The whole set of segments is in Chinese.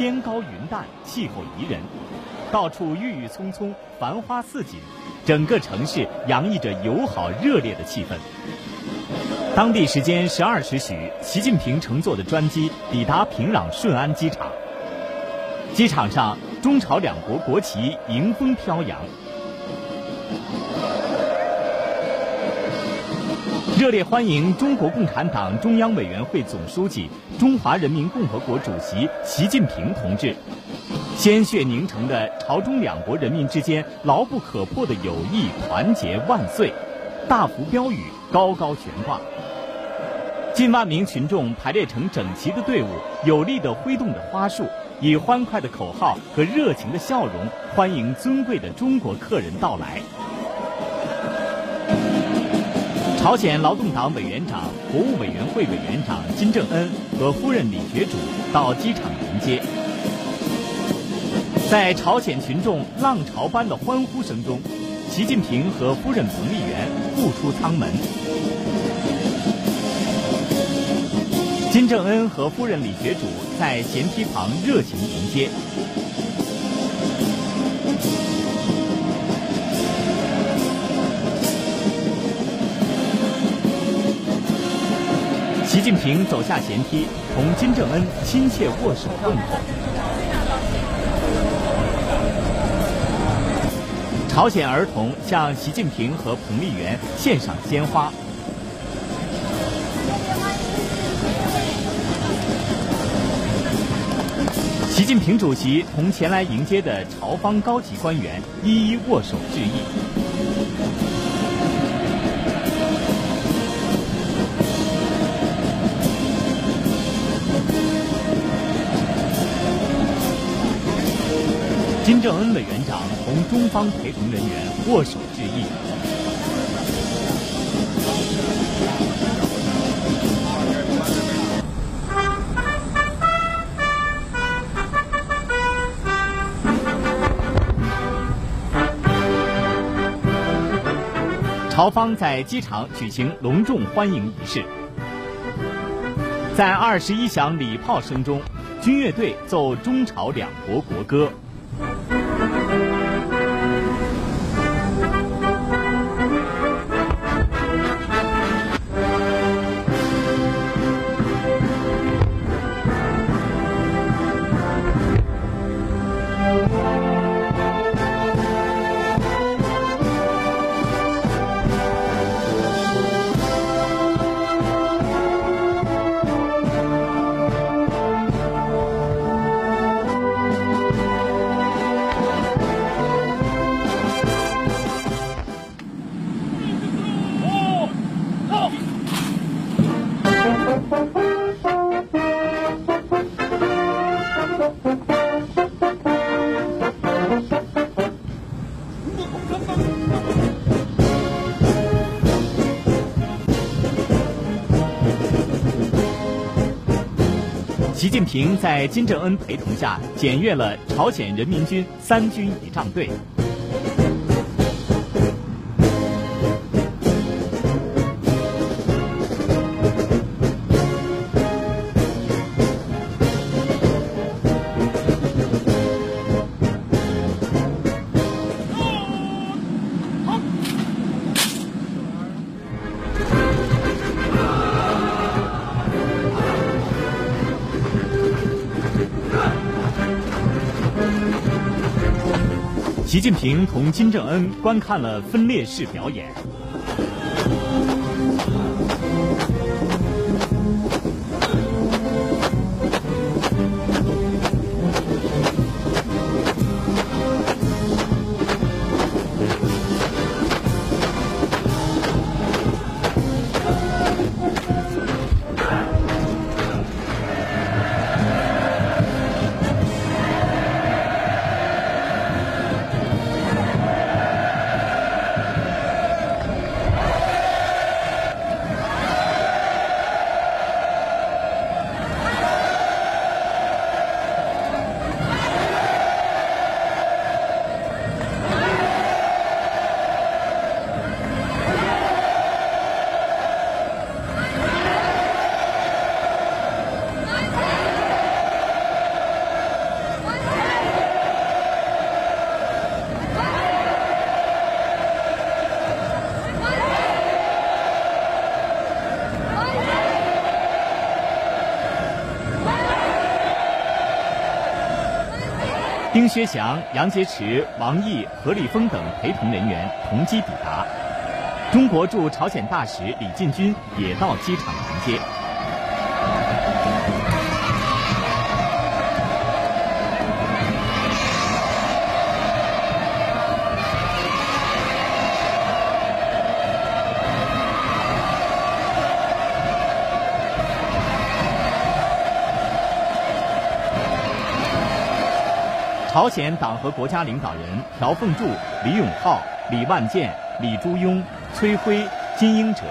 天高云淡，气候宜人，到处郁郁葱葱，繁花似锦，整个城市洋溢着友好热烈的气氛。当地时间十二时许，习近平乘坐的专机抵达平壤顺安机场。机场上，中朝两国国旗迎风飘扬。热烈欢迎中国共产党中央委员会总书记、中华人民共和国主席习近平同志！鲜血凝成的朝中两国人民之间牢不可破的友谊团结万岁！大幅标语高高悬挂。近万名群众排列成整齐的队伍，有力地挥动着花束，以欢快的口号和热情的笑容欢迎尊贵的中国客人到来。朝鲜劳动党委员长、国务委员会委员长金正恩和夫人李觉主到机场迎接，在朝鲜群众浪潮般的欢呼声中，习近平和夫人彭丽媛步出舱门，金正恩和夫人李觉主在舷梯旁热情迎接。习近平走下舷梯，同金正恩亲切握手问候。朝鲜儿童向习近平和彭丽媛献上鲜花。习近平主席同前来迎接的朝方高级官员一一握手致意。金正恩委员长同中方陪同人员握手致意。朝方在机场举行隆重欢迎仪式，在二十一响礼炮声中，军乐队奏中朝两国国歌。习近平在金正恩陪同下检阅了朝鲜人民军三军仪仗队。习近平同金正恩观看了分列式表演。丁薛祥、杨洁篪、王毅、何立峰等陪同人员同机抵达。中国驻朝鲜大使李进军也到机场迎接。朝鲜党和国家领导人朴凤柱、李永浩、李万健、李朱庸、崔辉、金英哲、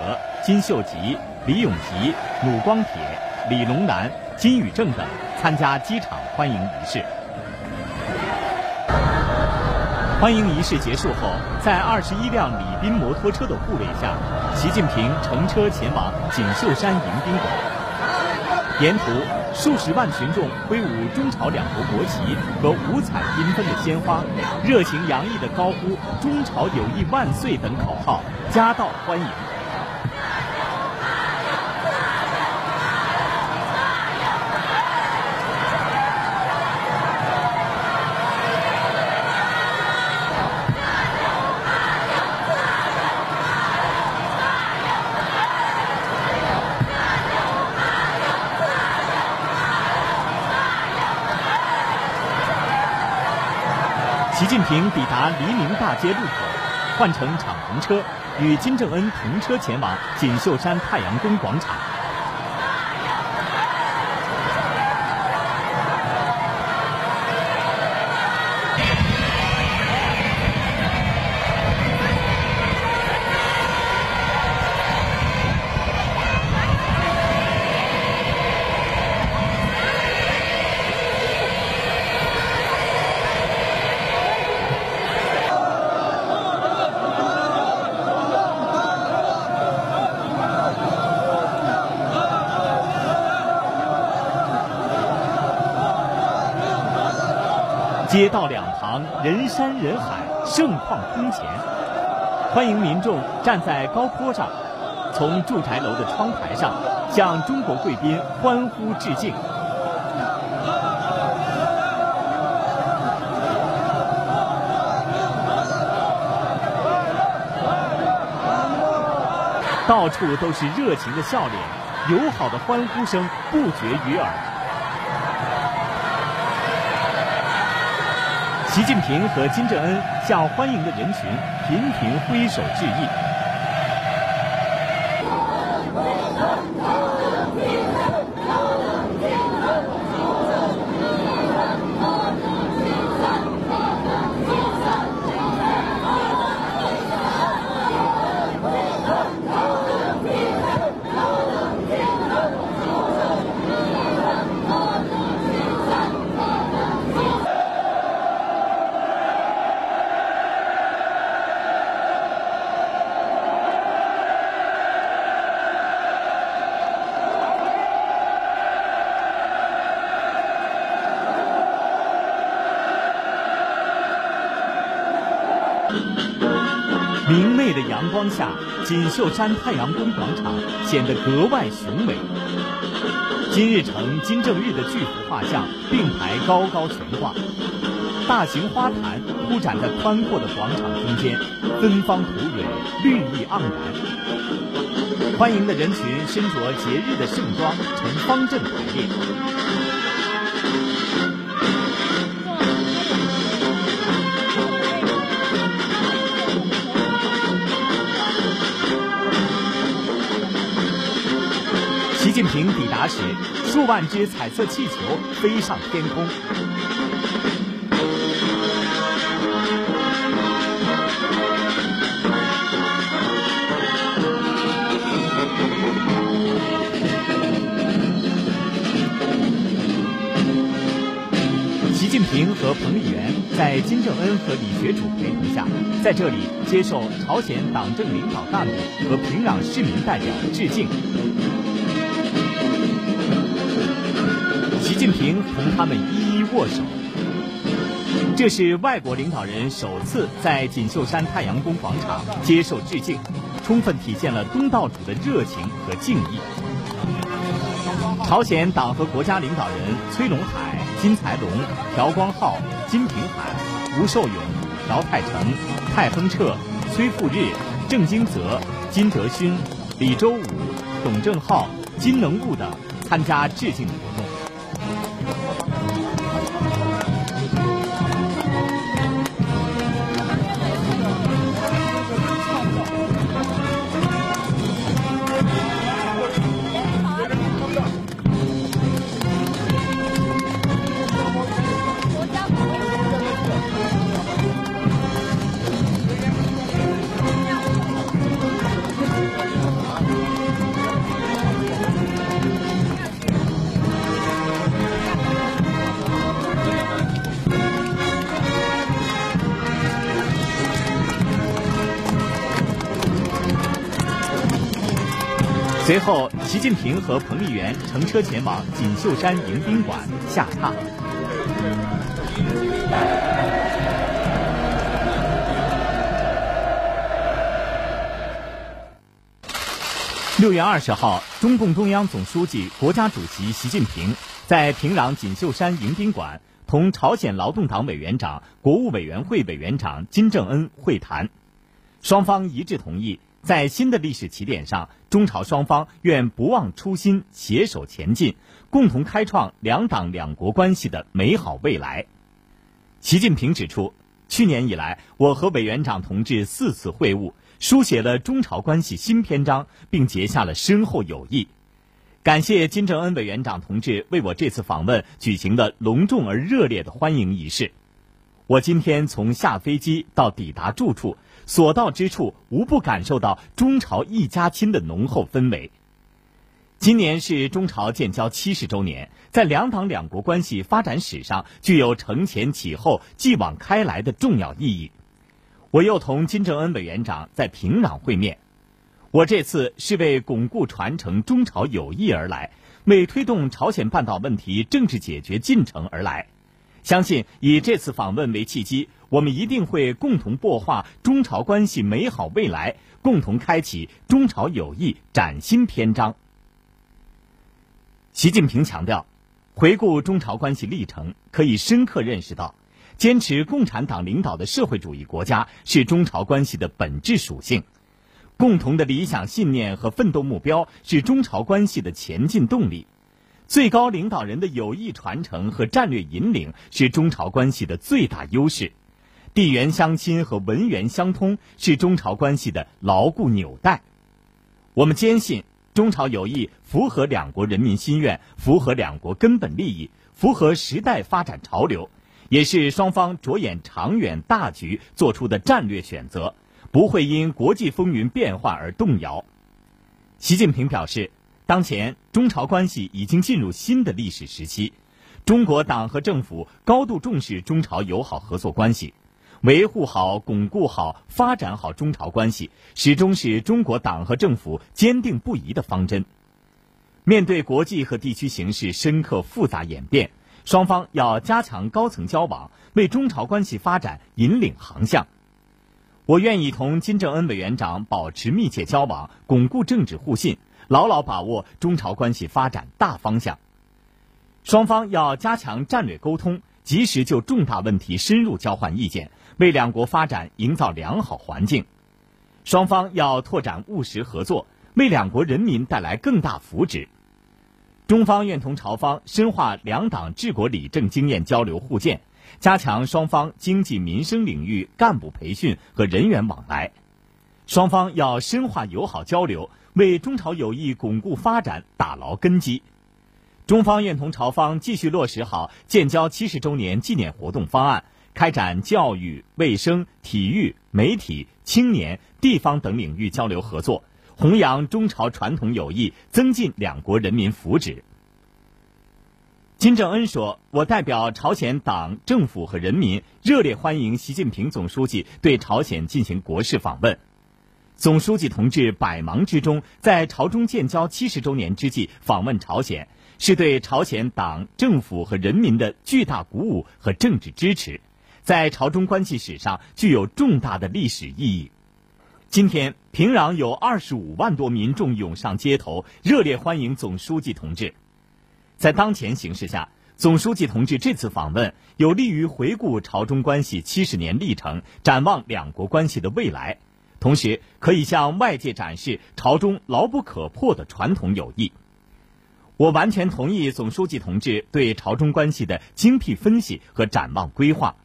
金秀吉、李永吉、鲁光铁、李龙南、金宇正等参加机场欢迎仪式。欢迎仪式结束后，在二十一辆礼宾摩托车的护卫下，习近平乘车前往锦绣山迎宾馆。沿途。数十万群众挥舞中朝两国国旗和五彩缤纷的鲜花，热情洋溢地高呼“中朝友谊万岁”等口号，夹道欢迎。平抵达黎明大街路口，换乘敞篷车，与金正恩同车前往锦绣山太阳宫广场。街道两旁人山人海，盛况空前。欢迎民众站在高坡上，从住宅楼的窗台上向中国贵宾欢呼致敬。到处都是热情的笑脸，友好的欢呼声不绝于耳。习近平和金正恩向欢迎的人群频频挥手致意。光下，锦绣山太阳宫广场显得格外雄伟。金日成、金正日的巨幅画像并排高高悬挂，大型花坛铺展在宽阔的广场中间，芬芳吐蕊，绿意盎然。欢迎的人群身着节日的盛装，呈方阵排列。习近平抵达时，数万只彩色气球飞上天空。习近平和彭丽媛在金正恩和李学主陪同下，在这里接受朝鲜党政领导干部和平壤市民代表致敬。近平同他们一一握手，这是外国领导人首次在锦绣山太阳宫广场接受致敬，充分体现了东道主的热情和敬意。朝鲜党和国家领导人崔龙海、金才龙、朴光浩、金平海、吴寿勇、朴泰成、蔡亨彻、崔富日、郑金泽、金德勋、李周武、董正浩、金能务等参加致敬活动。随后，习近平和彭丽媛乘车前往锦绣山迎宾馆下榻。六月二十号，中共中央总书记、国家主席习近平在平壤锦绣山迎宾馆同朝鲜劳动党委员长、国务委员会委员长金正恩会谈，双方一致同意。在新的历史起点上，中朝双方愿不忘初心，携手前进，共同开创两党两国关系的美好未来。习近平指出，去年以来，我和委员长同志四次会晤，书写了中朝关系新篇章，并结下了深厚友谊。感谢金正恩委员长同志为我这次访问举行的隆重而热烈的欢迎仪式。我今天从下飞机到抵达住处。所到之处，无不感受到中朝一家亲的浓厚氛围。今年是中朝建交七十周年，在两党两国关系发展史上具有承前启后、继往开来的重要意义。我又同金正恩委员长在平壤会面。我这次是为巩固传承中朝友谊而来，为推动朝鲜半岛问题政治解决进程而来。相信以这次访问为契机。我们一定会共同擘画中朝关系美好未来，共同开启中朝友谊崭新篇章。习近平强调，回顾中朝关系历程，可以深刻认识到，坚持共产党领导的社会主义国家是中朝关系的本质属性，共同的理想信念和奋斗目标是中朝关系的前进动力，最高领导人的友谊传承和战略引领是中朝关系的最大优势。地缘相亲和文缘相通是中朝关系的牢固纽带。我们坚信，中朝友谊符合两国人民心愿，符合两国根本利益，符合时代发展潮流，也是双方着眼长远大局做出的战略选择，不会因国际风云变化而动摇。习近平表示，当前中朝关系已经进入新的历史时期，中国党和政府高度重视中朝友好合作关系。维护好、巩固好、发展好中朝关系，始终是中国党和政府坚定不移的方针。面对国际和地区形势深刻复杂演变，双方要加强高层交往，为中朝关系发展引领航向。我愿意同金正恩委员长保持密切交往，巩固政治互信，牢牢把握中朝关系发展大方向。双方要加强战略沟通，及时就重大问题深入交换意见。为两国发展营造良好环境，双方要拓展务实合作，为两国人民带来更大福祉。中方愿同朝方深化两党治国理政经验交流互鉴，加强双方经济民生领域干部培训和人员往来。双方要深化友好交流，为中朝友谊巩固发展打牢根基。中方愿同朝方继续落实好建交七十周年纪念活动方案。开展教育、卫生、体育、媒体、青年、地方等领域交流合作，弘扬中朝传统友谊，增进两国人民福祉。金正恩说：“我代表朝鲜党政府和人民，热烈欢迎习近平总书记对朝鲜进行国事访问。总书记同志百忙之中，在朝中建交七十周年之际访问朝鲜，是对朝鲜党政府和人民的巨大鼓舞和政治支持。”在朝中关系史上具有重大的历史意义。今天，平壤有二十五万多民众涌上街头，热烈欢迎总书记同志。在当前形势下，总书记同志这次访问有利于回顾朝中关系七十年历程，展望两国关系的未来，同时可以向外界展示朝中牢不可破的传统友谊。我完全同意总书记同志对朝中关系的精辟分析和展望规划。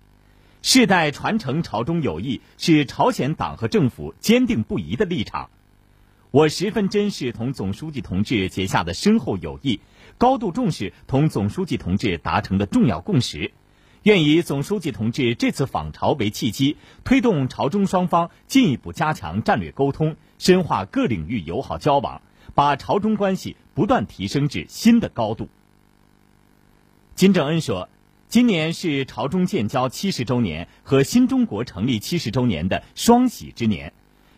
世代传承朝中友谊是朝鲜党和政府坚定不移的立场。我十分珍视同总书记同志结下的深厚友谊，高度重视同总书记同志达成的重要共识，愿以总书记同志这次访朝为契机，推动朝中双方进一步加强战略沟通，深化各领域友好交往，把朝中关系不断提升至新的高度。金正恩说，今年是朝中建交七十周年和新中国成立七十周年的双喜之年。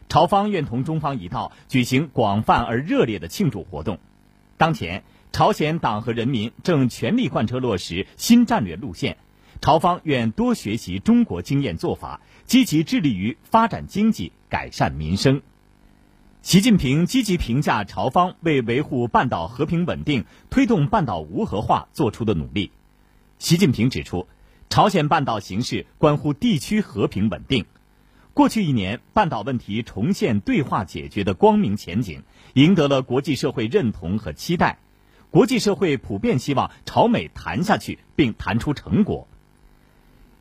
朝方愿同中方一道举行广泛而热烈的庆祝活动。当前，朝鲜党和人民正全力贯彻落实新战略路线，朝方愿多学习中国经验做法，积极致力于发展经济、改善民生。习近平积极评价朝方为维护半岛和平稳定、推动半岛无核化作出的努力。习近平指出，朝鲜半岛形势关乎地区和平稳定。过去一年，半岛问题重现对话解决的光明前景，赢得了国际社会认同和期待。国际社会普遍希望朝美谈下去，并谈出成果。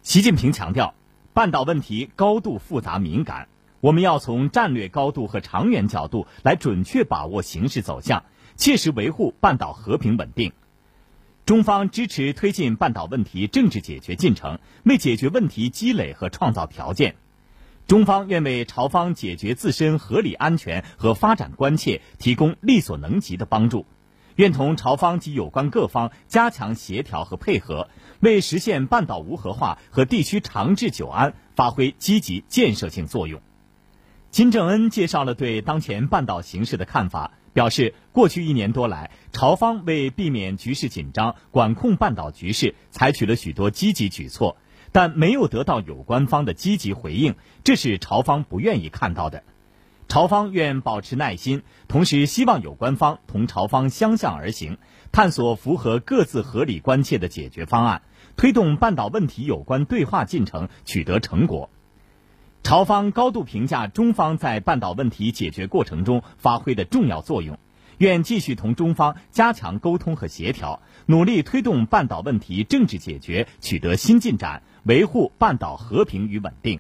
习近平强调，半岛问题高度复杂敏感，我们要从战略高度和长远角度来准确把握形势走向，切实维护半岛和平稳定。中方支持推进半岛问题政治解决进程，为解决问题积累和创造条件。中方愿为朝方解决自身合理安全和发展关切提供力所能及的帮助，愿同朝方及有关各方加强协调和配合，为实现半岛无核化和地区长治久安发挥积极建设性作用。金正恩介绍了对当前半岛形势的看法，表示过去一年多来，朝方为避免局势紧张、管控半岛局势，采取了许多积极举措。但没有得到有关方的积极回应，这是朝方不愿意看到的。朝方愿保持耐心，同时希望有关方同朝方相向而行，探索符合各自合理关切的解决方案，推动半岛问题有关对话进程取得成果。朝方高度评价中方在半岛问题解决过程中发挥的重要作用，愿继续同中方加强沟通和协调，努力推动半岛问题政治解决取得新进展。维护半岛和平与稳定。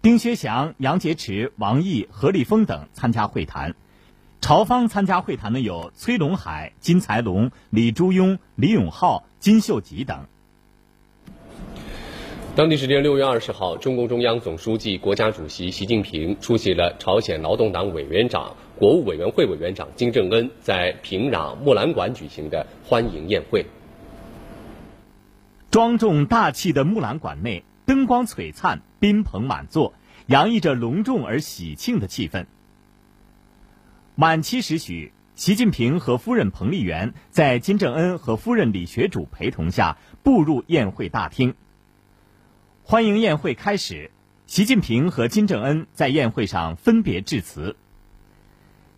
丁薛祥、杨洁篪、王毅、何立峰等参加会谈。朝方参加会谈的有崔龙海、金才龙、李朱庸、李永浩、金秀吉等。当地时间六月二十号，中共中央总书记、国家主席习近平出席了朝鲜劳动党委员长、国务委员会委员长金正恩在平壤木兰馆举行的欢迎宴会。庄重大气的木兰馆内，灯光璀璨，宾朋满座，洋溢着隆重而喜庆的气氛。晚七时许，习近平和夫人彭丽媛在金正恩和夫人李学主陪同下步入宴会大厅。欢迎宴会开始，习近平和金正恩在宴会上分别致辞。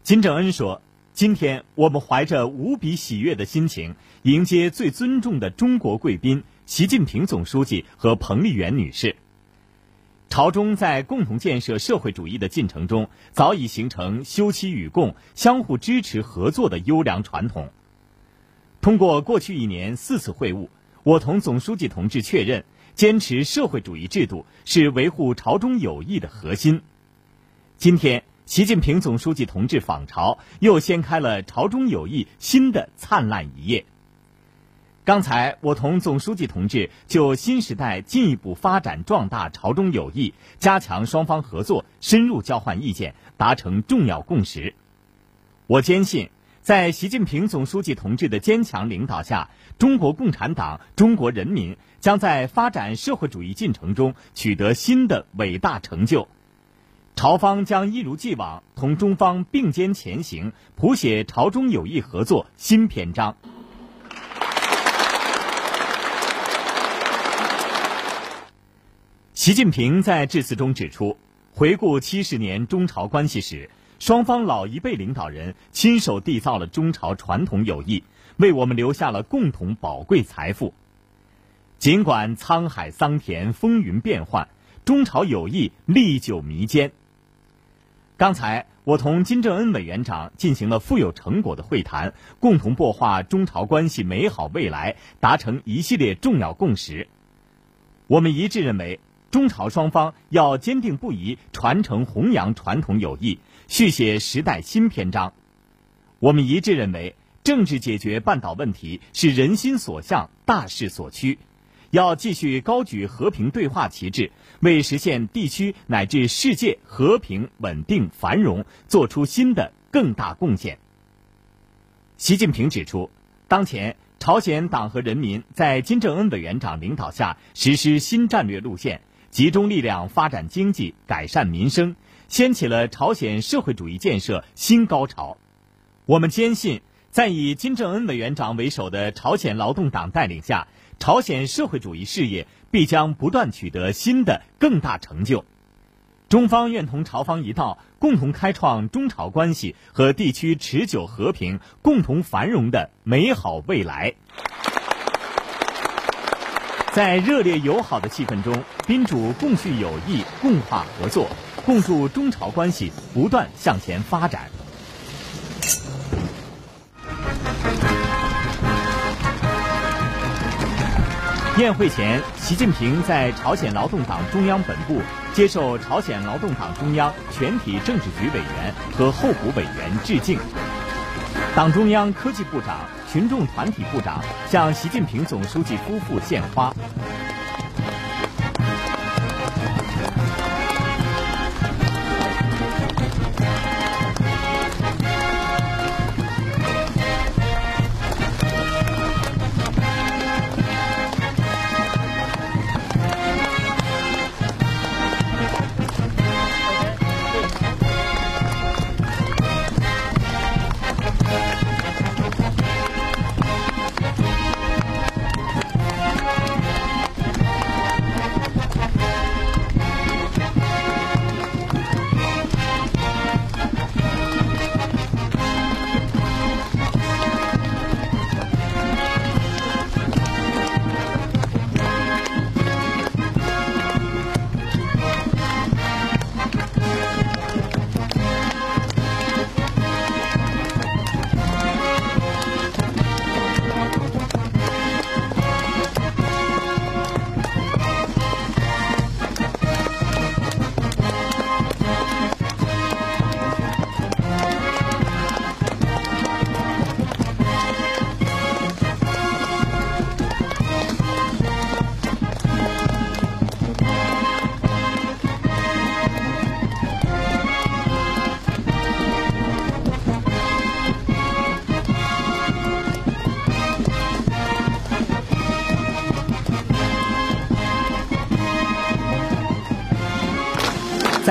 金正恩说。今天我们怀着无比喜悦的心情，迎接最尊重的中国贵宾习近平总书记和彭丽媛女士。朝中在共同建设社会主义的进程中，早已形成休戚与共、相互支持合作的优良传统。通过过去一年四次会晤，我同总书记同志确认，坚持社会主义制度是维护朝中友谊的核心。今天。习近平总书记同志访朝，又掀开了朝中友谊新的灿烂一页。刚才我同总书记同志就新时代进一步发展壮大朝中友谊、加强双方合作深入交换意见，达成重要共识。我坚信，在习近平总书记同志的坚强领导下，中国共产党、中国人民将在发展社会主义进程中取得新的伟大成就。朝方将一如既往同中方并肩前行，谱写朝中友谊合作新篇章。习近平在致辞中指出，回顾七十年中朝关系史，双方老一辈领导人亲手缔造了中朝传统友谊，为我们留下了共同宝贵财富。尽管沧海桑田、风云变幻，中朝友谊历久弥坚。刚才我同金正恩委员长进行了富有成果的会谈，共同擘画中朝关系美好未来，达成一系列重要共识。我们一致认为，中朝双方要坚定不移传承弘扬传统友谊，续写时代新篇章。我们一致认为，政治解决半岛问题是人心所向、大势所趋。要继续高举和平对话旗帜，为实现地区乃至世界和平稳定繁荣做出新的更大贡献。习近平指出，当前朝鲜党和人民在金正恩委员长领导下实施新战略路线，集中力量发展经济、改善民生，掀起了朝鲜社会主义建设新高潮。我们坚信，在以金正恩委员长为首的朝鲜劳动党带领下。朝鲜社会主义事业必将不断取得新的更大成就，中方愿同朝方一道，共同开创中朝关系和地区持久和平、共同繁荣的美好未来。在热烈友好的气氛中，宾主共叙友谊、共话合作，共祝中朝关系不断向前发展。宴会前，习近平在朝鲜劳动党中央本部接受朝鲜劳动党中央全体政治局委员和候补委员致敬。党中央科技部长、群众团体部长向习近平总书记夫妇献花。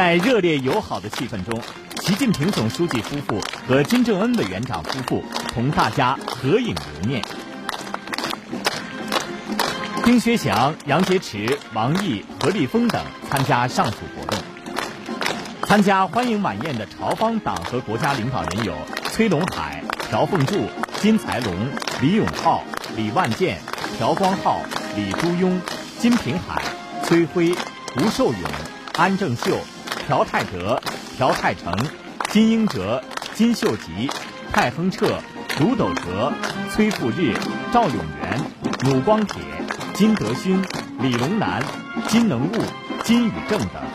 在热烈友好的气氛中，习近平总书记夫妇和金正恩委员长夫妇同大家合影留念。丁薛祥、杨洁篪、王毅、何立峰等参加上述活动。参加欢迎晚宴的朝方党和国家领导人有崔龙海、朴凤柱、金才龙、李永浩、李万健、朴光浩、李朱庸、金平海、崔辉、吴寿勇、安正秀。朴泰德、朴泰成、金英哲、金秀吉、泰亨彻、卢斗哲、崔富日、赵永元、鲁光铁、金德勋、李龙南、金能悟、金宇正等。